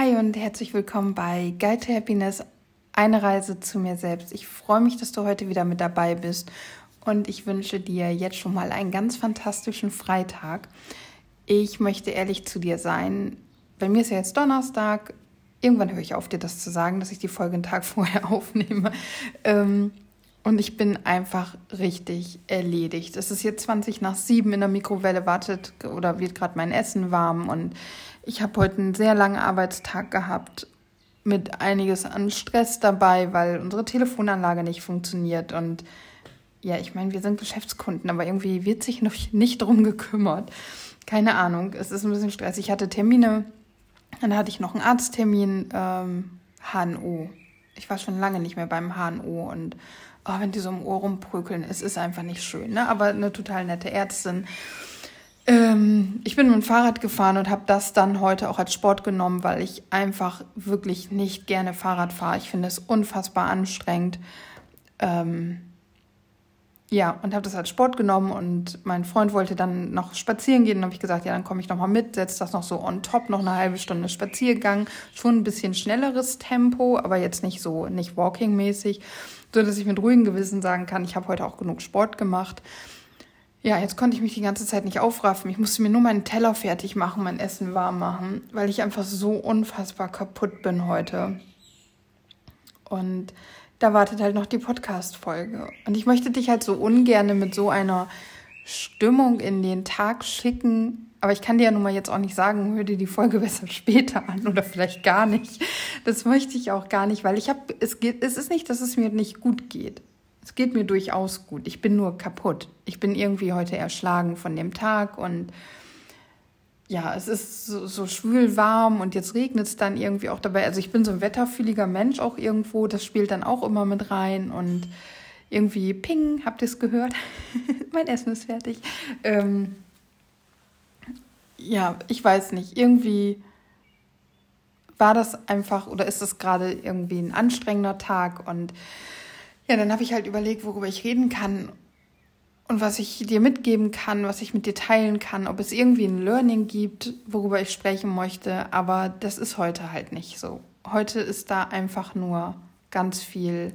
Hi und herzlich willkommen bei Guide to Happiness, eine Reise zu mir selbst. Ich freue mich, dass du heute wieder mit dabei bist und ich wünsche dir jetzt schon mal einen ganz fantastischen Freitag. Ich möchte ehrlich zu dir sein. Bei mir ist ja jetzt Donnerstag. Irgendwann höre ich auf, dir das zu sagen, dass ich die Folge einen Tag vorher aufnehme. Ähm, und ich bin einfach richtig erledigt. Es ist jetzt 20 nach 7 in der Mikrowelle, wartet oder wird gerade mein Essen warm. Und ich habe heute einen sehr langen Arbeitstag gehabt mit einiges an Stress dabei, weil unsere Telefonanlage nicht funktioniert. Und ja, ich meine, wir sind Geschäftskunden, aber irgendwie wird sich noch nicht drum gekümmert. Keine Ahnung, es ist ein bisschen stressig. Ich hatte Termine, dann hatte ich noch einen Arzttermin, ähm, HNO. Ich war schon lange nicht mehr beim HNO und oh, wenn die so im Ohr rumprügeln, es ist einfach nicht schön, ne? aber eine total nette Ärztin. Ähm, ich bin mit dem Fahrrad gefahren und habe das dann heute auch als Sport genommen, weil ich einfach wirklich nicht gerne Fahrrad fahre. Ich finde es unfassbar anstrengend. Ähm, ja, und habe das als Sport genommen und mein Freund wollte dann noch spazieren gehen. Dann habe ich gesagt, ja, dann komme ich noch mal mit, setze das noch so on top, noch eine halbe Stunde Spaziergang. Schon ein bisschen schnelleres Tempo, aber jetzt nicht so, nicht walking-mäßig so dass ich mit ruhigem Gewissen sagen kann, ich habe heute auch genug Sport gemacht. Ja, jetzt konnte ich mich die ganze Zeit nicht aufraffen. Ich musste mir nur meinen Teller fertig machen, mein Essen warm machen, weil ich einfach so unfassbar kaputt bin heute. Und da wartet halt noch die Podcast-Folge. Und ich möchte dich halt so ungern mit so einer Stimmung in den Tag schicken, aber ich kann dir ja nun mal jetzt auch nicht sagen, hör dir die Folge besser später an oder vielleicht gar nicht. Das möchte ich auch gar nicht, weil ich habe, es geht, es ist nicht, dass es mir nicht gut geht. Es geht mir durchaus gut. Ich bin nur kaputt. Ich bin irgendwie heute erschlagen von dem Tag und ja, es ist so, so schwül warm und jetzt regnet es dann irgendwie auch dabei. Also ich bin so ein wetterfühliger Mensch auch irgendwo. Das spielt dann auch immer mit rein und irgendwie ping, habt ihr es gehört? mein Essen ist fertig. Ähm, ja, ich weiß nicht, irgendwie war das einfach oder ist das gerade irgendwie ein anstrengender Tag und ja, dann habe ich halt überlegt, worüber ich reden kann und was ich dir mitgeben kann, was ich mit dir teilen kann, ob es irgendwie ein Learning gibt, worüber ich sprechen möchte, aber das ist heute halt nicht so. Heute ist da einfach nur ganz viel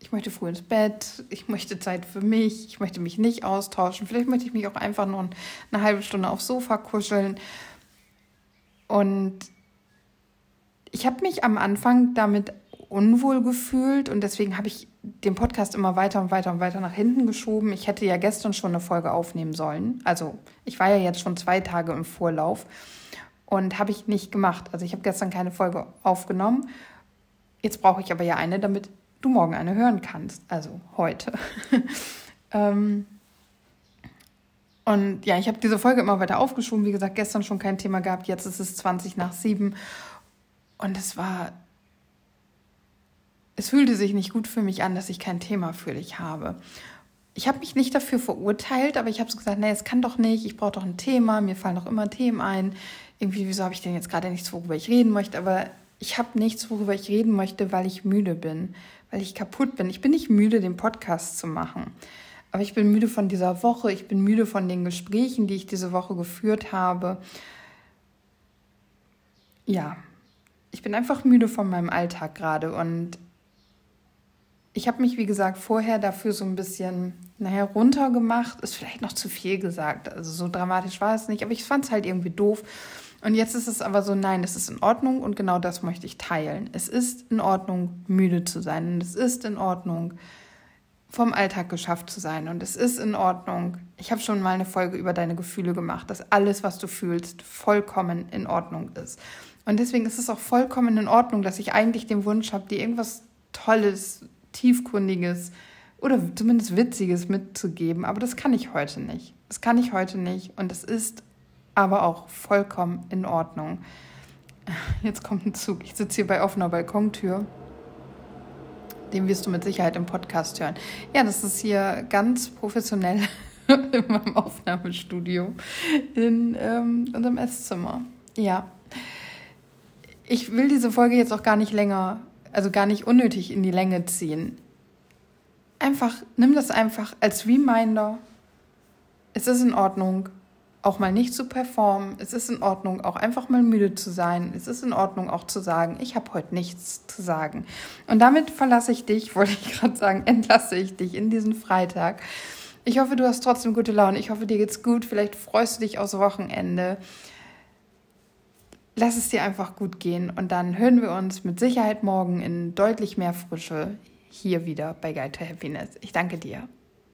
ich möchte früh ins Bett, ich möchte Zeit für mich, ich möchte mich nicht austauschen, vielleicht möchte ich mich auch einfach nur eine halbe Stunde aufs Sofa kuscheln. Und ich habe mich am Anfang damit unwohl gefühlt und deswegen habe ich den Podcast immer weiter und weiter und weiter nach hinten geschoben. Ich hätte ja gestern schon eine Folge aufnehmen sollen. Also ich war ja jetzt schon zwei Tage im Vorlauf und habe ich nicht gemacht. Also ich habe gestern keine Folge aufgenommen. Jetzt brauche ich aber ja eine, damit du morgen eine hören kannst, also heute. ähm, und ja, ich habe diese Folge immer weiter aufgeschoben. Wie gesagt, gestern schon kein Thema gehabt. Jetzt ist es 20 nach 7. Und es war. Es fühlte sich nicht gut für mich an, dass ich kein Thema für dich habe. Ich habe mich nicht dafür verurteilt, aber ich habe so gesagt, nee, es kann doch nicht. Ich brauche doch ein Thema. Mir fallen doch immer Themen ein. Irgendwie, wieso habe ich denn jetzt gerade nichts, worüber ich reden möchte? Aber ich habe nichts, worüber ich reden möchte, weil ich müde bin weil ich kaputt bin. Ich bin nicht müde, den Podcast zu machen. Aber ich bin müde von dieser Woche. Ich bin müde von den Gesprächen, die ich diese Woche geführt habe. Ja, ich bin einfach müde von meinem Alltag gerade. Und ich habe mich, wie gesagt, vorher dafür so ein bisschen, naja, runtergemacht. Ist vielleicht noch zu viel gesagt. Also so dramatisch war es nicht. Aber ich fand es halt irgendwie doof. Und jetzt ist es aber so, nein, es ist in Ordnung und genau das möchte ich teilen. Es ist in Ordnung, müde zu sein und es ist in Ordnung, vom Alltag geschafft zu sein und es ist in Ordnung. Ich habe schon mal eine Folge über deine Gefühle gemacht, dass alles, was du fühlst, vollkommen in Ordnung ist. Und deswegen ist es auch vollkommen in Ordnung, dass ich eigentlich den Wunsch habe, dir irgendwas Tolles, Tiefgründiges oder zumindest Witziges mitzugeben. Aber das kann ich heute nicht. Das kann ich heute nicht. Und es ist aber auch vollkommen in Ordnung. Jetzt kommt ein Zug. Ich sitze hier bei offener Balkontür. Den wirst du mit Sicherheit im Podcast hören. Ja, das ist hier ganz professionell in meinem Aufnahmestudio in ähm, unserem Esszimmer. Ja. Ich will diese Folge jetzt auch gar nicht länger, also gar nicht unnötig in die Länge ziehen. Einfach, nimm das einfach als Reminder. Es ist in Ordnung, auch mal nicht zu performen. Es ist in Ordnung, auch einfach mal müde zu sein. Es ist in Ordnung, auch zu sagen, ich habe heute nichts zu sagen. Und damit verlasse ich dich, wollte ich gerade sagen, entlasse ich dich in diesen Freitag. Ich hoffe, du hast trotzdem gute Laune. Ich hoffe, dir geht's gut. Vielleicht freust du dich aufs Wochenende. Lass es dir einfach gut gehen und dann hören wir uns mit Sicherheit morgen in deutlich mehr Frische hier wieder bei Guide to Happiness. Ich danke dir.